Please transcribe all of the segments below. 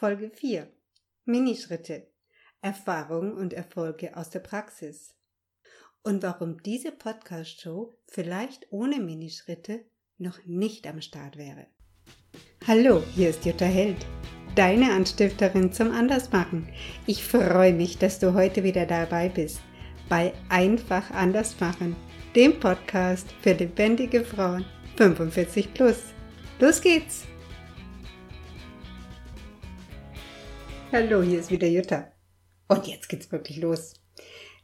Folge 4 Minischritte Erfahrungen und Erfolge aus der Praxis. Und warum diese Podcast-Show vielleicht ohne Minischritte noch nicht am Start wäre. Hallo, hier ist Jutta Held, deine Anstifterin zum Andersmachen. Ich freue mich, dass du heute wieder dabei bist bei Einfach Andersmachen, dem Podcast für lebendige Frauen 45 plus. Los geht's! Hallo, hier ist wieder Jutta. Und jetzt geht's wirklich los.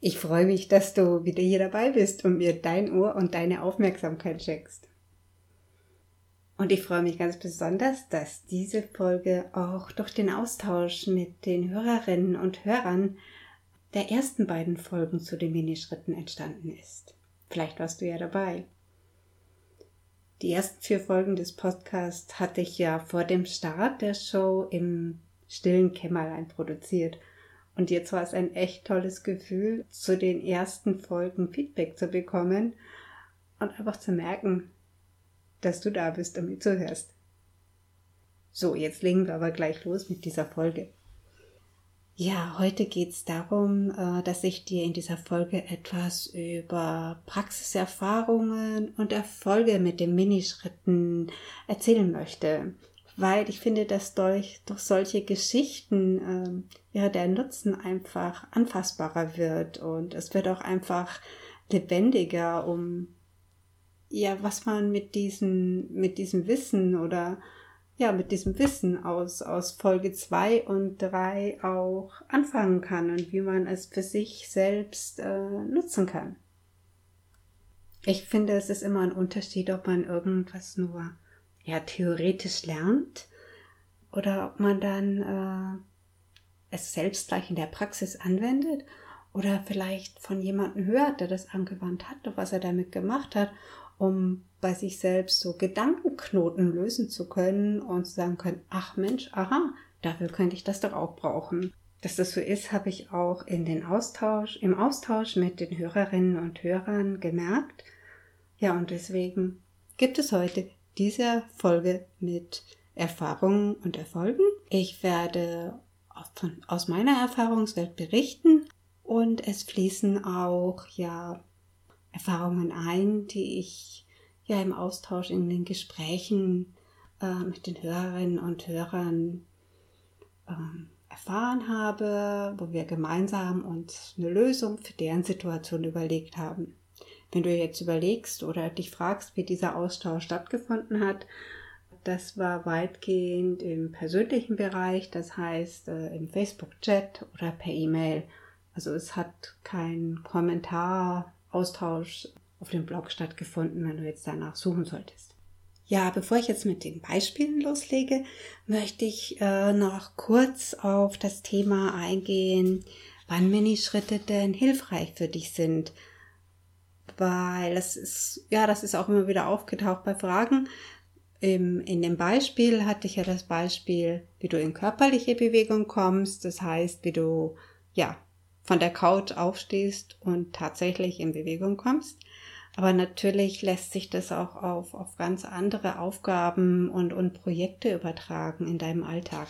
Ich freue mich, dass du wieder hier dabei bist und mir dein Ohr und deine Aufmerksamkeit schenkst. Und ich freue mich ganz besonders, dass diese Folge auch durch den Austausch mit den Hörerinnen und Hörern der ersten beiden Folgen zu den Minischritten entstanden ist. Vielleicht warst du ja dabei. Die ersten vier Folgen des Podcasts hatte ich ja vor dem Start der Show im stillen Kämmerlein produziert. Und jetzt war es ein echt tolles Gefühl, zu den ersten Folgen Feedback zu bekommen und einfach zu merken, dass du da bist und mir zuhörst. So, jetzt legen wir aber gleich los mit dieser Folge. Ja, heute geht es darum, äh, dass ich dir in dieser Folge etwas über Praxiserfahrungen und Erfolge mit den Minischritten erzählen möchte weil ich finde, dass durch, durch solche Geschichten ähm, ja der Nutzen einfach anfassbarer wird und es wird auch einfach lebendiger, um ja, was man mit diesem, mit diesem Wissen oder ja, mit diesem Wissen aus, aus Folge zwei und drei auch anfangen kann und wie man es für sich selbst äh, nutzen kann. Ich finde, es ist immer ein Unterschied, ob man irgendwas nur ja theoretisch lernt oder ob man dann äh, es selbst gleich in der Praxis anwendet oder vielleicht von jemandem hört, der das angewandt hat und was er damit gemacht hat, um bei sich selbst so Gedankenknoten lösen zu können und zu sagen können, ach Mensch, aha, dafür könnte ich das doch auch brauchen. Dass das so ist, habe ich auch in den Austausch, im Austausch mit den Hörerinnen und Hörern gemerkt. Ja, und deswegen gibt es heute dieser Folge mit Erfahrungen und Erfolgen. Ich werde von, aus meiner Erfahrungswelt berichten und es fließen auch ja Erfahrungen ein, die ich ja im Austausch in den Gesprächen äh, mit den Hörerinnen und Hörern äh, erfahren habe, wo wir gemeinsam uns eine Lösung für deren Situation überlegt haben. Wenn du jetzt überlegst oder dich fragst, wie dieser Austausch stattgefunden hat, das war weitgehend im persönlichen Bereich, das heißt äh, im Facebook-Chat oder per E-Mail. Also es hat kein Kommentaraustausch auf dem Blog stattgefunden, wenn du jetzt danach suchen solltest. Ja, bevor ich jetzt mit den Beispielen loslege, möchte ich äh, noch kurz auf das Thema eingehen, wann Minischritte denn hilfreich für dich sind weil das ist, ja, das ist auch immer wieder aufgetaucht bei Fragen. Im, in dem Beispiel hatte ich ja das Beispiel, wie du in körperliche Bewegung kommst, das heißt, wie du, ja, von der Couch aufstehst und tatsächlich in Bewegung kommst. Aber natürlich lässt sich das auch auf, auf ganz andere Aufgaben und, und Projekte übertragen in deinem Alltag.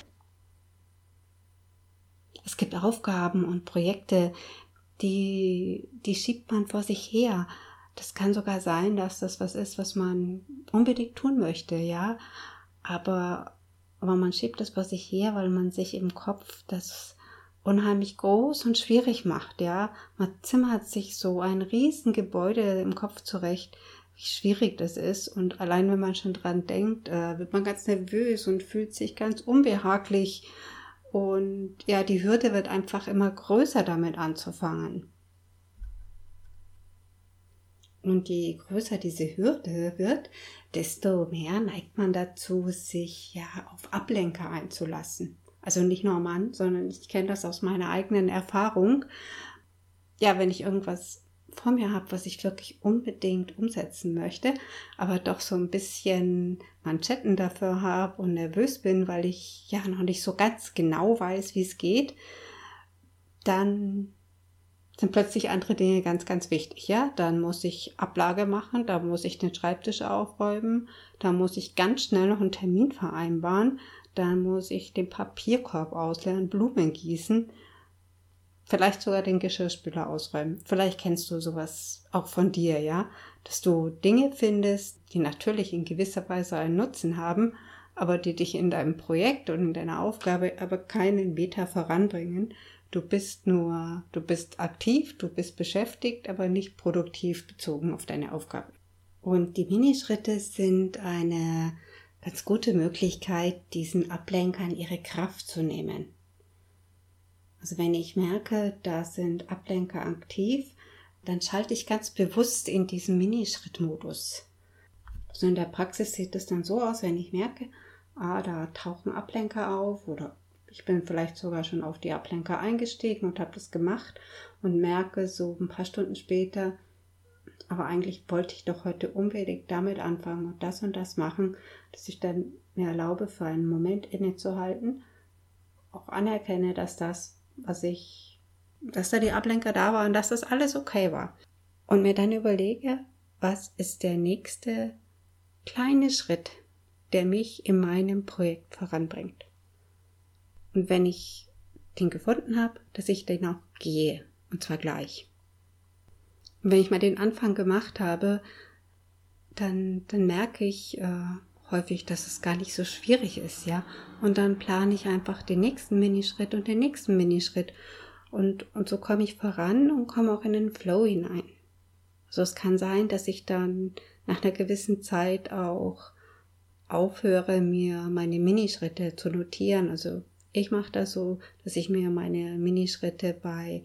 Es gibt Aufgaben und Projekte, die, die schiebt man vor sich her. Das kann sogar sein, dass das was ist, was man unbedingt tun möchte, ja. Aber, aber man schiebt das vor sich her, weil man sich im Kopf das unheimlich groß und schwierig macht, ja. Man zimmert sich so ein Riesengebäude im Kopf zurecht, wie schwierig das ist. Und allein wenn man schon dran denkt, äh, wird man ganz nervös und fühlt sich ganz unbehaglich und ja, die Hürde wird einfach immer größer damit anzufangen. Und je größer diese Hürde wird, desto mehr neigt man dazu, sich ja auf Ablenker einzulassen. Also nicht nur Mann, sondern ich kenne das aus meiner eigenen Erfahrung. Ja, wenn ich irgendwas vor mir habe, was ich wirklich unbedingt umsetzen möchte, aber doch so ein bisschen Manschetten dafür habe und nervös bin, weil ich ja noch nicht so ganz genau weiß, wie es geht, dann sind plötzlich andere Dinge ganz, ganz wichtig. Ja, dann muss ich Ablage machen, da muss ich den Schreibtisch aufräumen, da muss ich ganz schnell noch einen Termin vereinbaren, dann muss ich den Papierkorb ausleeren, Blumen gießen, vielleicht sogar den Geschirrspüler ausräumen. Vielleicht kennst du sowas auch von dir, ja, dass du Dinge findest, die natürlich in gewisser Weise einen Nutzen haben, aber die dich in deinem Projekt und in deiner Aufgabe aber keinen Meter voranbringen. Du bist nur, du bist aktiv, du bist beschäftigt, aber nicht produktiv bezogen auf deine Aufgabe. Und die Minischritte sind eine ganz gute Möglichkeit, diesen Ablenkern ihre Kraft zu nehmen. Also wenn ich merke, da sind Ablenker aktiv, dann schalte ich ganz bewusst in diesen Minischrittmodus. Also in der Praxis sieht es dann so aus, wenn ich merke, ah, da tauchen Ablenker auf oder ich bin vielleicht sogar schon auf die Ablenker eingestiegen und habe das gemacht und merke so ein paar Stunden später, aber eigentlich wollte ich doch heute unbedingt damit anfangen und das und das machen, dass ich dann mir erlaube, für einen Moment innezuhalten, auch anerkenne, dass das, was ich, dass da die Ablenker da waren, dass das alles okay war. Und mir dann überlege, was ist der nächste kleine Schritt, der mich in meinem Projekt voranbringt. Und wenn ich den gefunden habe, dass ich den auch gehe, und zwar gleich. Und wenn ich mal den Anfang gemacht habe, dann, dann merke ich äh, häufig, dass es gar nicht so schwierig ist, ja. Und dann plane ich einfach den nächsten Minischritt und den nächsten Minischritt. Und, und so komme ich voran und komme auch in den Flow hinein. Also es kann sein, dass ich dann nach einer gewissen Zeit auch aufhöre, mir meine Minischritte zu notieren. Also ich mache das so, dass ich mir meine Minischritte bei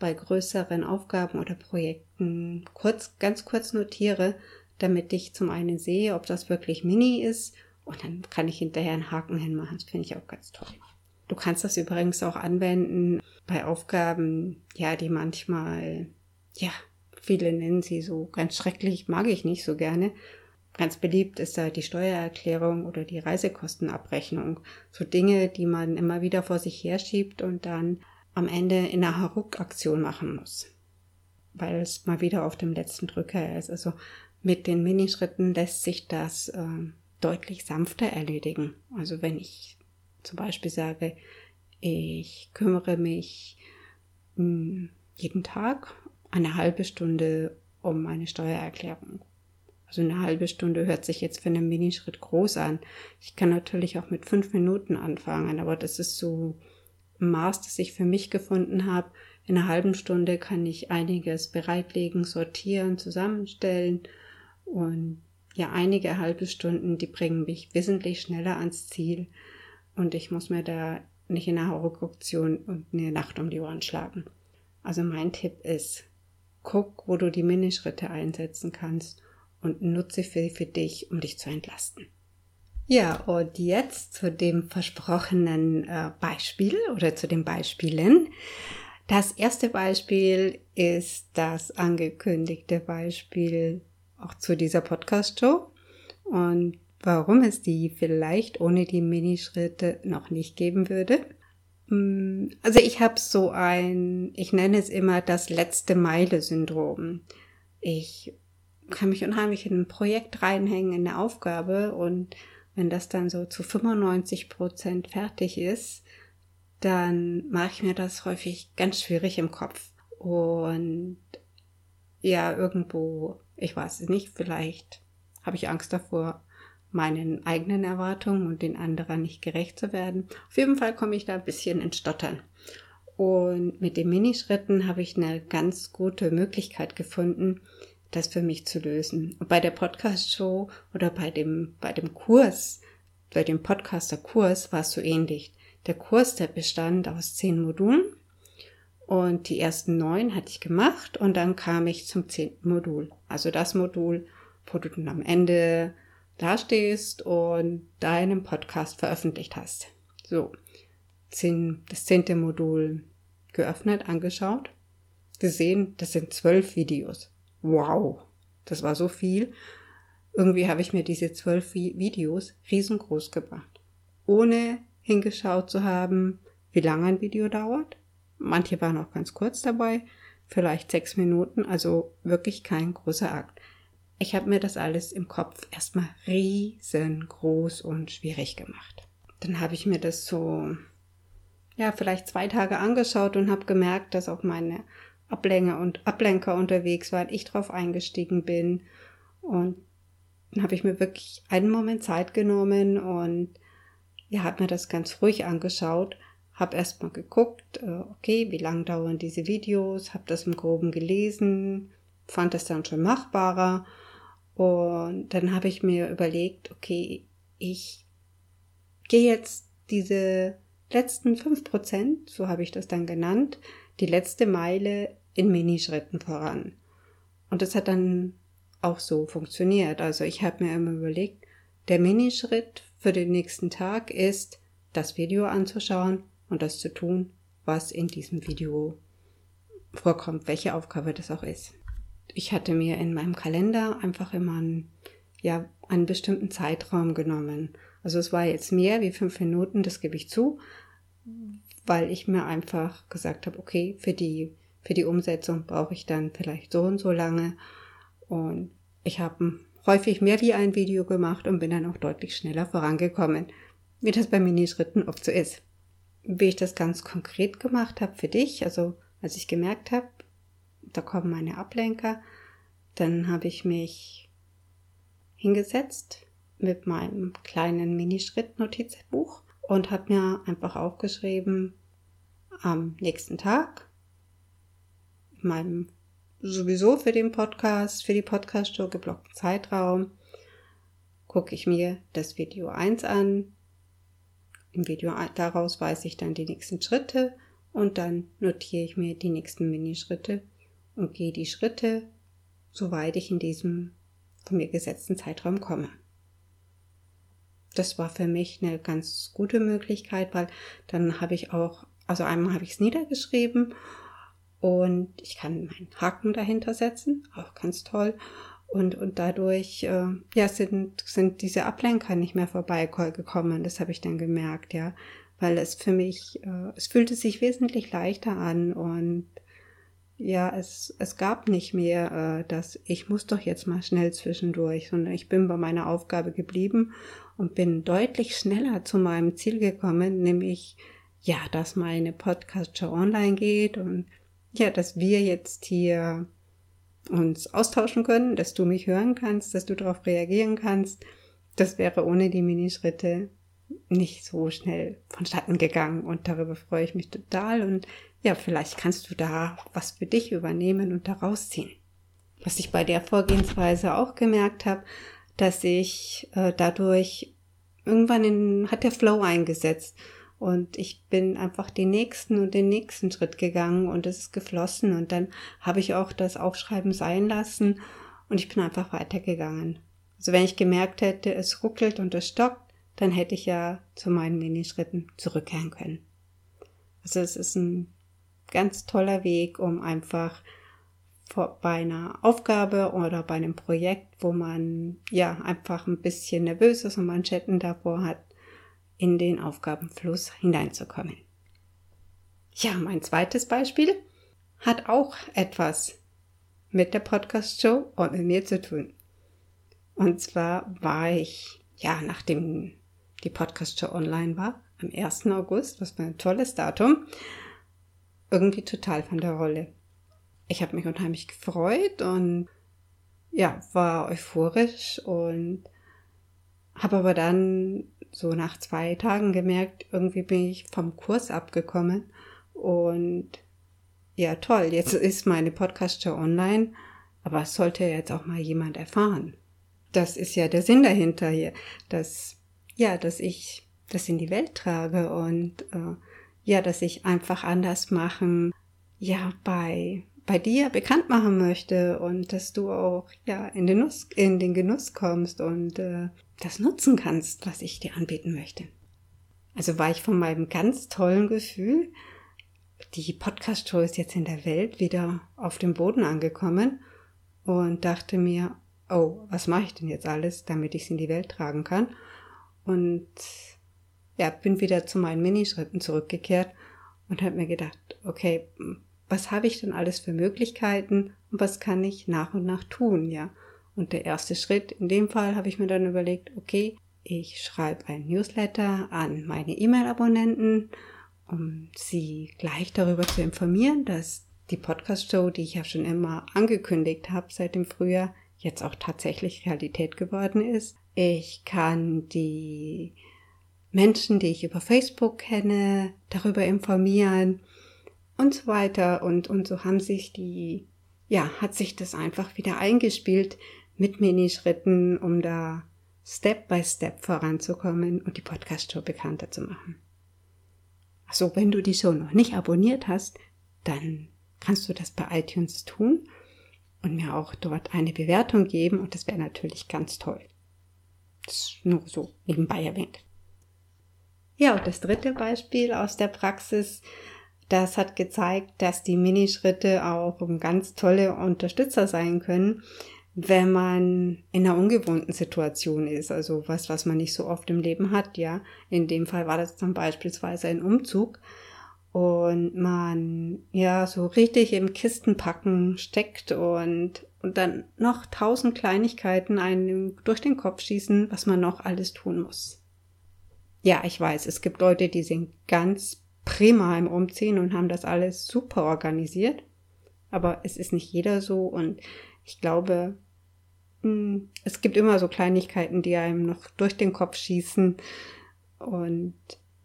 bei größeren Aufgaben oder Projekten kurz, ganz kurz notiere, damit ich zum einen sehe, ob das wirklich Mini ist und dann kann ich hinterher einen Haken hinmachen. Das finde ich auch ganz toll. Du kannst das übrigens auch anwenden bei Aufgaben, ja, die manchmal, ja, viele nennen sie so ganz schrecklich, mag ich nicht so gerne. Ganz beliebt ist da die Steuererklärung oder die Reisekostenabrechnung. So Dinge, die man immer wieder vor sich herschiebt und dann am Ende in einer Haruk-Aktion machen muss, weil es mal wieder auf dem letzten Drücker ist. Also mit den Minischritten lässt sich das äh, deutlich sanfter erledigen. Also wenn ich zum Beispiel sage, ich kümmere mich mh, hm, jeden Tag eine halbe Stunde um meine Steuererklärung. Also eine halbe Stunde hört sich jetzt für einen Minischritt groß an. Ich kann natürlich auch mit fünf Minuten anfangen, aber das ist so Maß, das ich für mich gefunden habe. In einer halben Stunde kann ich einiges bereitlegen, sortieren, zusammenstellen und ja, einige halbe Stunden, die bringen mich wesentlich schneller ans Ziel und ich muss mir da nicht in einer Horrorkoption und eine Nacht um die Ohren schlagen. Also mein Tipp ist, guck, wo du die Minischritte einsetzen kannst und nutze viel für dich, um dich zu entlasten. Ja, und jetzt zu dem versprochenen äh, Beispiel oder zu den Beispielen. Das erste Beispiel ist das angekündigte Beispiel auch zu dieser Podcast-Show und warum es die vielleicht ohne die Minischritte noch nicht geben würde. Mm, also ich habe so ein, ich nenne es immer das letzte Meile-Syndrom. Ich kann mich unheimlich in ein Projekt reinhängen, in eine Aufgabe und wenn das dann so zu 95 Prozent fertig ist, dann mache ich mir das häufig ganz schwierig im Kopf. Und ja, irgendwo, ich weiß es nicht, vielleicht habe ich Angst davor, meinen eigenen Erwartungen und den anderen nicht gerecht zu werden. Auf jeden Fall komme ich da ein bisschen ins Stottern. Und mit den Minischritten habe ich eine ganz gute Möglichkeit gefunden, das für mich zu lösen. Und bei der Podcast-Show oder bei dem, bei dem Kurs, bei dem Podcaster-Kurs war es so ähnlich. Der Kurs, der bestand aus zehn Modulen und die ersten neun hatte ich gemacht und dann kam ich zum zehnten Modul. Also das Modul, wo du dann am Ende dastehst und deinen Podcast veröffentlicht hast. So, zehn, das zehnte Modul geöffnet, angeschaut, gesehen, das sind zwölf Videos wow, das war so viel. Irgendwie habe ich mir diese zwölf Videos riesengroß gemacht, ohne hingeschaut zu haben, wie lange ein Video dauert. Manche waren auch ganz kurz dabei, vielleicht sechs Minuten, also wirklich kein großer Akt. Ich habe mir das alles im Kopf erstmal riesengroß und schwierig gemacht. dann habe ich mir das so, ja, vielleicht zwei Tage angeschaut und habe gemerkt, dass auch meine Ablenker und Ablenker unterwegs waren, ich drauf eingestiegen bin. Und dann habe ich mir wirklich einen Moment Zeit genommen und ja, habe mir das ganz ruhig angeschaut, habe erstmal geguckt, äh, okay, wie lang dauern diese Videos, habe das im Groben gelesen, fand das dann schon machbarer und dann habe ich mir überlegt, okay, ich gehe jetzt diese letzten fünf Prozent, so habe ich das dann genannt, die letzte Meile in Minischritten voran. Und das hat dann auch so funktioniert. Also ich habe mir immer überlegt, der Minischritt für den nächsten Tag ist, das Video anzuschauen und das zu tun, was in diesem Video vorkommt, welche Aufgabe das auch ist. Ich hatte mir in meinem Kalender einfach immer einen, ja, einen bestimmten Zeitraum genommen. Also es war jetzt mehr wie fünf Minuten, das gebe ich zu, weil ich mir einfach gesagt habe, okay, für die, für die Umsetzung brauche ich dann vielleicht so und so lange. Und ich habe häufig mehr wie ein Video gemacht und bin dann auch deutlich schneller vorangekommen, wie das bei Minischritten oft so ist. Wie ich das ganz konkret gemacht habe für dich, also als ich gemerkt habe, da kommen meine Ablenker, dann habe ich mich hingesetzt mit meinem kleinen Minischritt-Notizbuch und habe mir einfach aufgeschrieben, am nächsten Tag, in meinem sowieso für den Podcast, für die Podcast-Show geblockten Zeitraum, gucke ich mir das Video 1 an. Im Video daraus weiß ich dann die nächsten Schritte und dann notiere ich mir die nächsten Minischritte und gehe die Schritte, soweit ich in diesem von mir gesetzten Zeitraum komme das war für mich eine ganz gute Möglichkeit, weil dann habe ich auch, also einmal habe ich es niedergeschrieben und ich kann meinen Haken dahinter setzen, auch ganz toll. Und, und dadurch äh, ja, sind, sind diese Ablenker nicht mehr vorbeigekommen. Das habe ich dann gemerkt, ja. Weil es für mich, äh, es fühlte sich wesentlich leichter an und ja, es, es gab nicht mehr, äh, dass ich muss doch jetzt mal schnell zwischendurch, sondern ich bin bei meiner Aufgabe geblieben und bin deutlich schneller zu meinem Ziel gekommen, nämlich ja, dass meine Podcast-Show online geht und ja, dass wir jetzt hier uns austauschen können, dass du mich hören kannst, dass du darauf reagieren kannst. Das wäre ohne die Minischritte nicht so schnell vonstatten gegangen und darüber freue ich mich total und ja, vielleicht kannst du da was für dich übernehmen und daraus ziehen. Was ich bei der Vorgehensweise auch gemerkt habe, dass ich äh, dadurch irgendwann in, hat der Flow eingesetzt und ich bin einfach den nächsten und den nächsten Schritt gegangen und es ist geflossen und dann habe ich auch das Aufschreiben sein lassen und ich bin einfach weitergegangen. Also wenn ich gemerkt hätte, es ruckelt und es stockt, dann hätte ich ja zu meinen Minischritten zurückkehren können. Also es ist ein ganz toller Weg, um einfach bei einer Aufgabe oder bei einem Projekt, wo man ja einfach ein bisschen nervös ist und Manschetten davor hat, in den Aufgabenfluss hineinzukommen. Ja, mein zweites Beispiel hat auch etwas mit der Podcast-Show und mit mir zu tun. Und zwar war ich, ja, nachdem die Podcast-Show online war, am 1. August, was war ein tolles Datum, irgendwie total von der Rolle ich habe mich unheimlich gefreut und ja, war euphorisch und habe aber dann so nach zwei Tagen gemerkt, irgendwie bin ich vom Kurs abgekommen und ja, toll, jetzt ist meine Podcast-Show online, aber es sollte jetzt auch mal jemand erfahren. Das ist ja der Sinn dahinter hier, dass, ja, dass ich das in die Welt trage und äh, ja, dass ich einfach anders machen, ja, bei bei dir bekannt machen möchte und dass du auch ja in den, Nuss, in den Genuss kommst und äh, das nutzen kannst, was ich dir anbieten möchte. Also war ich von meinem ganz tollen Gefühl, die Podcast-Show ist jetzt in der Welt wieder auf dem Boden angekommen und dachte mir, oh, was mache ich denn jetzt alles, damit ich es in die Welt tragen kann? Und ja, bin wieder zu meinen Minischritten zurückgekehrt und habe mir gedacht, okay, was habe ich denn alles für Möglichkeiten und was kann ich nach und nach tun, ja. Und der erste Schritt, in dem Fall habe ich mir dann überlegt, okay, ich schreibe ein Newsletter an meine E-Mail-Abonnenten, um sie gleich darüber zu informieren, dass die Podcast-Show, die ich ja schon immer angekündigt habe seit dem Frühjahr, jetzt auch tatsächlich Realität geworden ist. Ich kann die Menschen, die ich über Facebook kenne, darüber informieren und so weiter. Und, und so haben sich die, ja, hat sich das einfach wieder eingespielt mit Minischritten, um da Step by Step voranzukommen und die Podcast-Show bekannter zu machen. Also, wenn du die Show noch nicht abonniert hast, dann kannst du das bei iTunes tun und mir auch dort eine Bewertung geben und das wäre natürlich ganz toll. Das ist nur so nebenbei erwähnt. Ja, und das dritte Beispiel aus der Praxis, das hat gezeigt, dass die Minischritte auch ganz tolle Unterstützer sein können, wenn man in einer ungewohnten Situation ist, also was, was man nicht so oft im Leben hat, ja. In dem Fall war das dann beispielsweise ein Umzug und man ja so richtig im Kistenpacken steckt und, und dann noch tausend Kleinigkeiten einem durch den Kopf schießen, was man noch alles tun muss. Ja, ich weiß, es gibt Leute, die sind ganz prima im Umziehen und haben das alles super organisiert. Aber es ist nicht jeder so und ich glaube, hm, es gibt immer so Kleinigkeiten, die einem noch durch den Kopf schießen. Und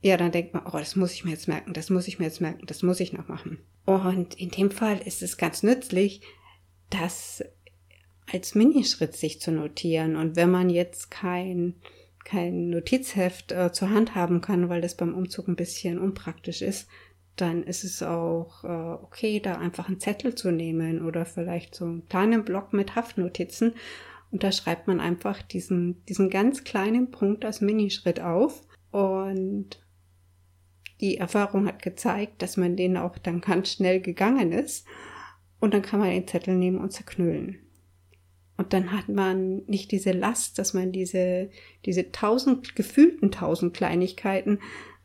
ja, dann denkt man, oh, das muss ich mir jetzt merken, das muss ich mir jetzt merken, das muss ich noch machen. Und in dem Fall ist es ganz nützlich, das als Minischritt sich zu notieren. Und wenn man jetzt kein kein Notizheft äh, zur Hand haben kann, weil das beim Umzug ein bisschen unpraktisch ist, dann ist es auch äh, okay, da einfach einen Zettel zu nehmen oder vielleicht so einen kleinen Block mit Haftnotizen. Und da schreibt man einfach diesen, diesen ganz kleinen Punkt als Minischritt auf. Und die Erfahrung hat gezeigt, dass man den auch dann ganz schnell gegangen ist. Und dann kann man den Zettel nehmen und zerknüllen. Und dann hat man nicht diese Last, dass man diese, diese tausend, gefühlten tausend Kleinigkeiten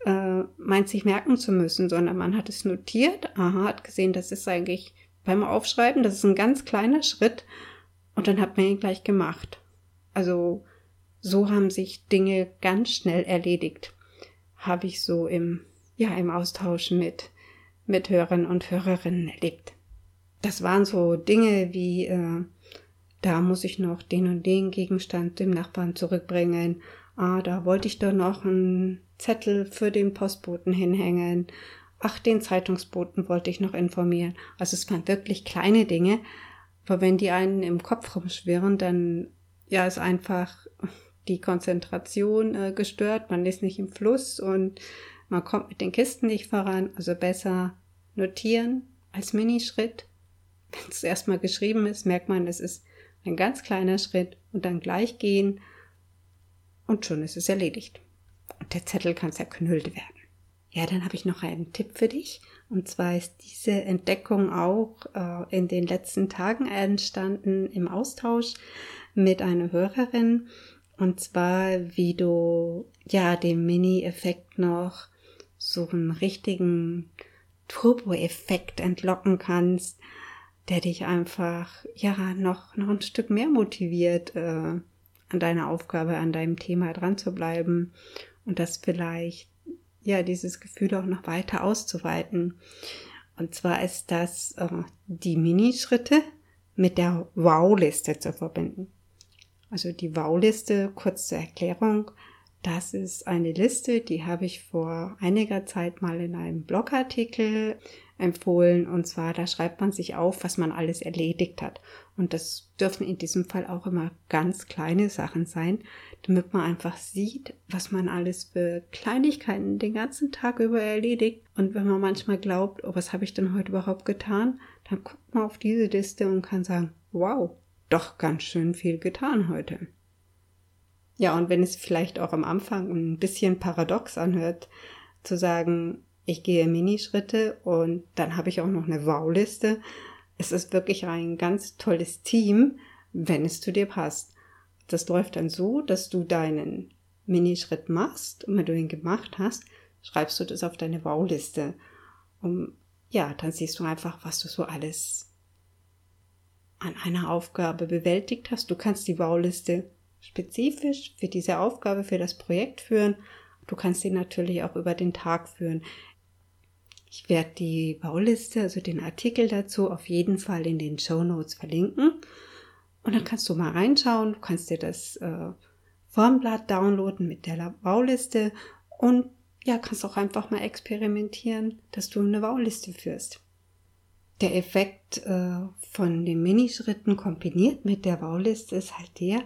äh, meint sich merken zu müssen, sondern man hat es notiert, aha, hat gesehen, das ist eigentlich beim Aufschreiben, das ist ein ganz kleiner Schritt und dann hat man ihn gleich gemacht. Also so haben sich Dinge ganz schnell erledigt. Habe ich so im, ja, im Austausch mit, mit Hörern und Hörerinnen erlebt. Das waren so Dinge wie, äh, da muss ich noch den und den Gegenstand dem Nachbarn zurückbringen. Ah, da wollte ich doch noch einen Zettel für den Postboten hinhängen. Ach, den Zeitungsboten wollte ich noch informieren. Also es waren wirklich kleine Dinge, aber wenn die einen im Kopf rumschwirren, dann ja ist einfach die Konzentration äh, gestört, man ist nicht im Fluss und man kommt mit den Kisten nicht voran. Also besser notieren als Minischritt. Wenn es erstmal geschrieben ist, merkt man, es ist ein ganz kleiner Schritt und dann gleich gehen und schon ist es erledigt. Und der Zettel kann zerknüllt werden. Ja, dann habe ich noch einen Tipp für dich. Und zwar ist diese Entdeckung auch äh, in den letzten Tagen entstanden im Austausch mit einer Hörerin. Und zwar, wie du ja den Mini-Effekt noch so einen richtigen Turbo-Effekt entlocken kannst der dich einfach ja noch noch ein Stück mehr motiviert, äh, an deiner Aufgabe, an deinem Thema dran zu bleiben und das vielleicht ja dieses Gefühl auch noch weiter auszuweiten. Und zwar ist das äh, die Minischritte mit der Wow-Liste zu verbinden. Also die Wow-Liste, kurz zur Erklärung, das ist eine Liste, die habe ich vor einiger Zeit mal in einem Blogartikel empfohlen. Und zwar, da schreibt man sich auf, was man alles erledigt hat. Und das dürfen in diesem Fall auch immer ganz kleine Sachen sein, damit man einfach sieht, was man alles für Kleinigkeiten den ganzen Tag über erledigt. Und wenn man manchmal glaubt, oh, was habe ich denn heute überhaupt getan, dann guckt man auf diese Liste und kann sagen, wow, doch ganz schön viel getan heute. Ja, und wenn es vielleicht auch am Anfang ein bisschen paradox anhört, zu sagen, ich gehe Minischritte und dann habe ich auch noch eine Wow-Liste. Es ist wirklich ein ganz tolles Team, wenn es zu dir passt. Das läuft dann so, dass du deinen Minischritt machst und wenn du ihn gemacht hast, schreibst du das auf deine Wow-Liste. Um, ja, dann siehst du einfach, was du so alles an einer Aufgabe bewältigt hast. Du kannst die Wow-Liste spezifisch für diese Aufgabe, für das Projekt führen. Du kannst ihn natürlich auch über den Tag führen. Ich werde die Bauliste, also den Artikel dazu, auf jeden Fall in den Show Notes verlinken. Und dann kannst du mal reinschauen. Du kannst dir das äh, Formblatt downloaden mit der Bauliste und ja, kannst auch einfach mal experimentieren, dass du eine Bauliste führst. Der Effekt äh, von den Minischritten kombiniert mit der Bauliste ist halt der,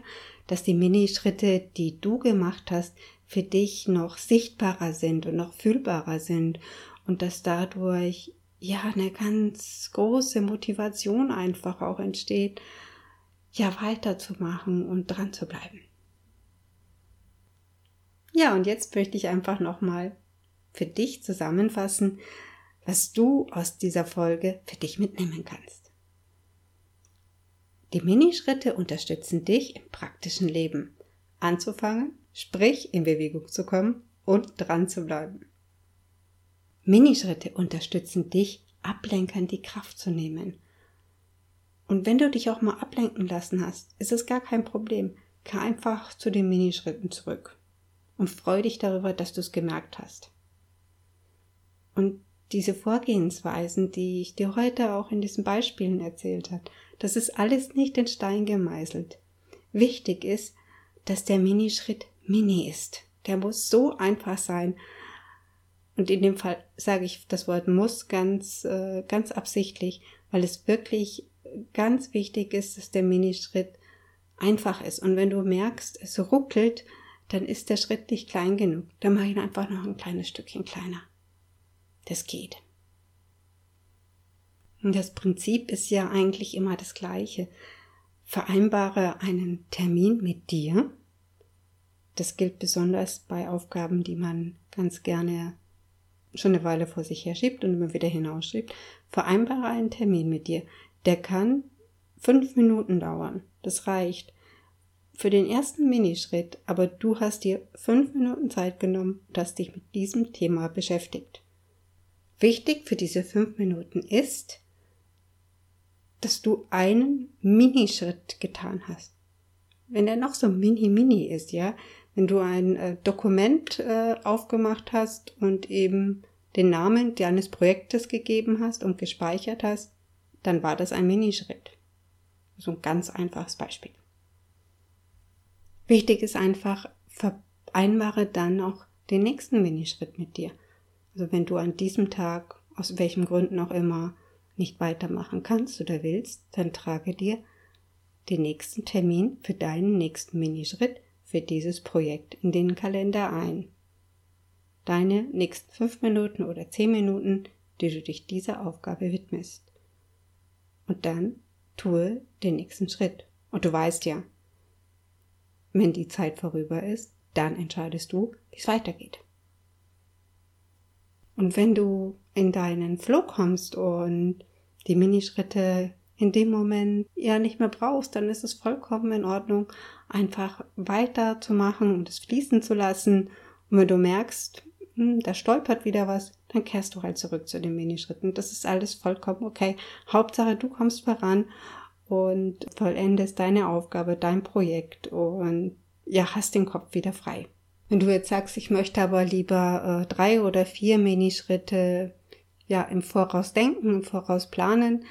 dass die Minischritte, die du gemacht hast, für dich noch sichtbarer sind und noch fühlbarer sind und dass dadurch ja eine ganz große Motivation einfach auch entsteht, ja weiterzumachen und dran zu bleiben. Ja, und jetzt möchte ich einfach nochmal für dich zusammenfassen, was du aus dieser Folge für dich mitnehmen kannst. Die Minischritte unterstützen dich im praktischen Leben. Anzufangen, sprich in Bewegung zu kommen und dran zu bleiben. Minischritte unterstützen dich, Ablenkern die Kraft zu nehmen. Und wenn du dich auch mal ablenken lassen hast, ist es gar kein Problem. Kehr einfach zu den Minischritten zurück und freu dich darüber, dass du es gemerkt hast. Und diese Vorgehensweisen, die ich dir heute auch in diesen Beispielen erzählt habe, das ist alles nicht in Stein gemeißelt. Wichtig ist, dass der Minischritt mini ist. Der muss so einfach sein, und in dem Fall sage ich das Wort muss ganz, äh, ganz absichtlich, weil es wirklich ganz wichtig ist, dass der Minischritt einfach ist. Und wenn du merkst, es ruckelt, dann ist der Schritt nicht klein genug. Dann mache ich ihn einfach noch ein kleines Stückchen kleiner. Das geht. Und das Prinzip ist ja eigentlich immer das gleiche. Vereinbare einen Termin mit dir. Das gilt besonders bei Aufgaben, die man ganz gerne schon eine Weile vor sich her schiebt und immer wieder hinausschiebt, vereinbare einen Termin mit dir. Der kann fünf Minuten dauern. Das reicht für den ersten Minischritt, aber du hast dir fünf Minuten Zeit genommen hast dich mit diesem Thema beschäftigt. Wichtig für diese fünf Minuten ist, dass du einen Minischritt getan hast. Wenn der noch so mini-mini ist, ja, wenn du ein äh, Dokument äh, aufgemacht hast und eben den Namen deines Projektes gegeben hast und gespeichert hast, dann war das ein Minischritt. So ein ganz einfaches Beispiel. Wichtig ist einfach, vereinbare dann auch den nächsten Minischritt mit dir. Also wenn du an diesem Tag, aus welchen Gründen auch immer, nicht weitermachen kannst oder willst, dann trage dir den nächsten Termin für deinen nächsten Minischritt für dieses Projekt in den Kalender ein. Deine nächsten fünf Minuten oder zehn Minuten, die du dich dieser Aufgabe widmest. Und dann tue den nächsten Schritt. Und du weißt ja, wenn die Zeit vorüber ist, dann entscheidest du, wie es weitergeht. Und wenn du in deinen Flow kommst und die Minischritte in dem Moment ja nicht mehr brauchst, dann ist es vollkommen in Ordnung, einfach weiterzumachen und es fließen zu lassen. Und wenn du merkst, hm, da stolpert wieder was, dann kehrst du halt zurück zu den Minischritten. Das ist alles vollkommen okay. Hauptsache, du kommst voran und vollendest deine Aufgabe, dein Projekt und ja, hast den Kopf wieder frei. Wenn du jetzt sagst, ich möchte aber lieber äh, drei oder vier Minischritte ja im Voraus denken, im Voraus planen,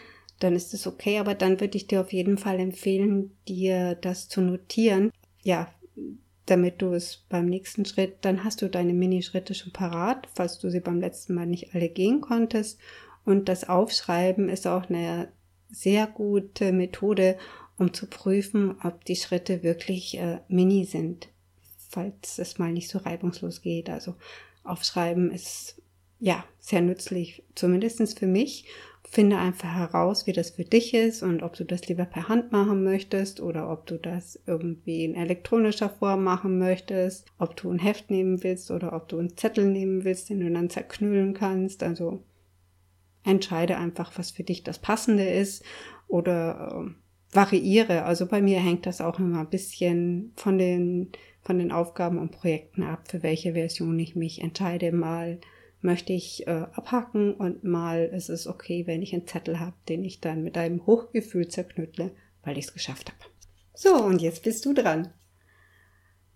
dann ist es okay, aber dann würde ich dir auf jeden Fall empfehlen, dir das zu notieren. Ja, damit du es beim nächsten Schritt, dann hast du deine Minischritte schon parat, falls du sie beim letzten Mal nicht alle gehen konntest. Und das Aufschreiben ist auch eine sehr gute Methode, um zu prüfen, ob die Schritte wirklich äh, mini sind, falls es mal nicht so reibungslos geht. Also aufschreiben ist ja sehr nützlich, zumindestens für mich Finde einfach heraus, wie das für dich ist und ob du das lieber per Hand machen möchtest oder ob du das irgendwie in elektronischer Form machen möchtest, ob du ein Heft nehmen willst oder ob du einen Zettel nehmen willst, den du dann zerknüllen kannst. Also entscheide einfach, was für dich das Passende ist oder äh, variiere. Also bei mir hängt das auch immer ein bisschen von den, von den Aufgaben und Projekten ab, für welche Version ich mich entscheide. Mal möchte ich äh, abhacken und mal ist es okay, wenn ich einen Zettel habe, den ich dann mit einem Hochgefühl zerknüttle, weil ich es geschafft habe. So, und jetzt bist du dran.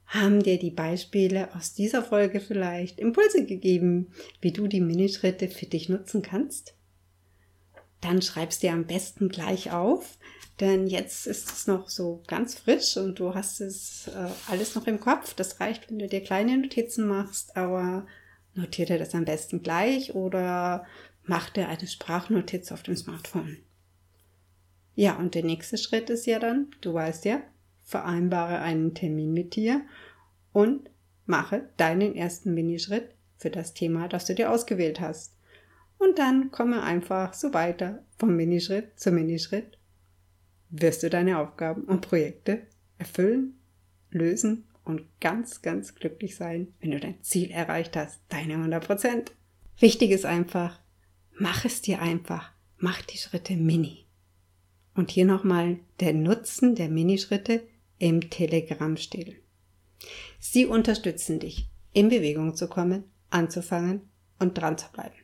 Haben dir die Beispiele aus dieser Folge vielleicht Impulse gegeben, wie du die Minischritte für dich nutzen kannst? Dann schreibst dir am besten gleich auf, denn jetzt ist es noch so ganz frisch und du hast es äh, alles noch im Kopf. Das reicht, wenn du dir kleine Notizen machst, aber notiere dir das am besten gleich oder mach dir eine Sprachnotiz auf dem Smartphone. Ja, und der nächste Schritt ist ja dann, du weißt ja, vereinbare einen Termin mit dir und mache deinen ersten Minischritt für das Thema, das du dir ausgewählt hast. Und dann komme einfach so weiter vom Minischritt zu Minischritt. Wirst du deine Aufgaben und Projekte erfüllen, lösen und ganz, ganz glücklich sein, wenn du dein Ziel erreicht hast, deine 100 Prozent. Wichtig ist einfach, mach es dir einfach, mach die Schritte mini. Und hier nochmal der Nutzen der Minischritte im Telegram-Stil. Sie unterstützen dich, in Bewegung zu kommen, anzufangen und dran zu bleiben.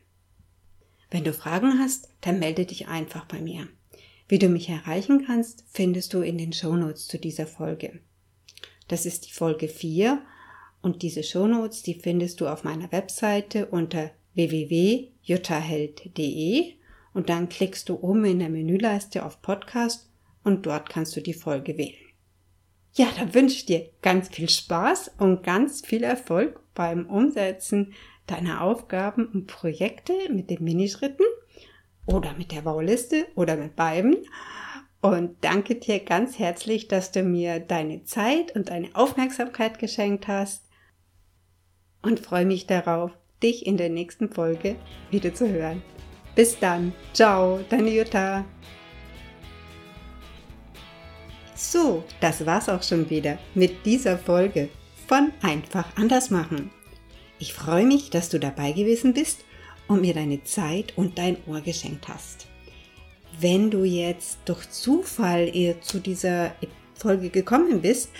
Wenn du Fragen hast, dann melde dich einfach bei mir. Wie du mich erreichen kannst, findest du in den Shownotes zu dieser Folge. Das ist die Folge 4 und diese Shownotes, die findest du auf meiner Webseite unter www.juttaheld.de und dann klickst du oben in der Menüleiste auf Podcast und dort kannst du die Folge wählen. Ja, da wünsche ich dir ganz viel Spaß und ganz viel Erfolg beim Umsetzen deiner Aufgaben und Projekte mit den Minischritten oder mit der Bauliste oder mit beiden. Und danke dir ganz herzlich, dass du mir deine Zeit und deine Aufmerksamkeit geschenkt hast und freue mich darauf, dich in der nächsten Folge wieder zu hören. Bis dann. Ciao, deine Jutta. So, das war's auch schon wieder mit dieser Folge von Einfach anders machen. Ich freue mich, dass du dabei gewesen bist und mir deine Zeit und dein Ohr geschenkt hast. Wenn du jetzt durch Zufall zu dieser Folge gekommen bist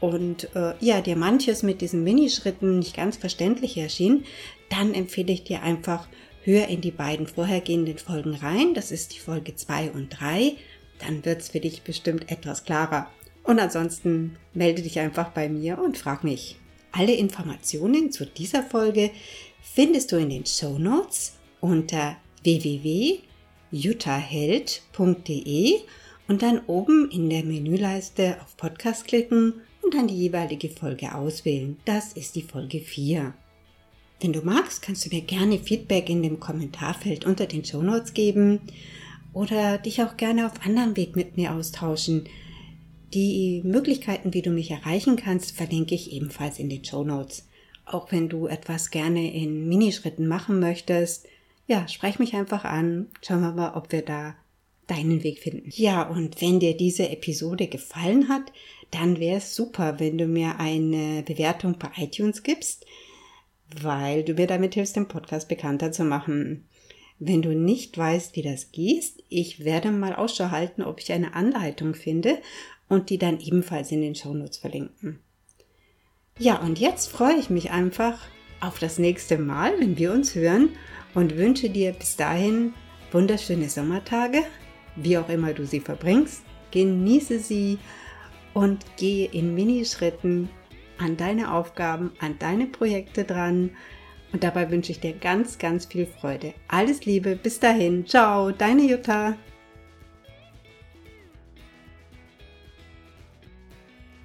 und äh, ja, dir manches mit diesen Minischritten nicht ganz verständlich erschien, dann empfehle ich dir einfach, hör in die beiden vorhergehenden Folgen rein. Das ist die Folge 2 und 3 dann wird es für dich bestimmt etwas klarer. Und ansonsten melde dich einfach bei mir und frag mich. Alle Informationen zu dieser Folge findest du in den Show Notes unter www.jutaheld.de und dann oben in der Menüleiste auf Podcast klicken und dann die jeweilige Folge auswählen. Das ist die Folge 4. Wenn du magst, kannst du mir gerne Feedback in dem Kommentarfeld unter den Show Notes geben oder dich auch gerne auf anderem Weg mit mir austauschen. Die Möglichkeiten, wie du mich erreichen kannst, verlinke ich ebenfalls in den Show Notes. Auch wenn du etwas gerne in Minischritten machen möchtest, ja, sprech mich einfach an. Schauen wir mal, ob wir da deinen Weg finden. Ja, und wenn dir diese Episode gefallen hat, dann wäre es super, wenn du mir eine Bewertung bei iTunes gibst, weil du mir damit hilfst, den Podcast bekannter zu machen. Wenn du nicht weißt, wie das geht, ich werde mal Ausschau halten, ob ich eine Anleitung finde und die dann ebenfalls in den Shownotes verlinken. Ja, und jetzt freue ich mich einfach auf das nächste Mal, wenn wir uns hören und wünsche dir bis dahin wunderschöne Sommertage, wie auch immer du sie verbringst. Genieße sie und gehe in Minischritten an deine Aufgaben, an deine Projekte dran und dabei wünsche ich dir ganz, ganz viel Freude. Alles Liebe, bis dahin. Ciao, deine Jutta.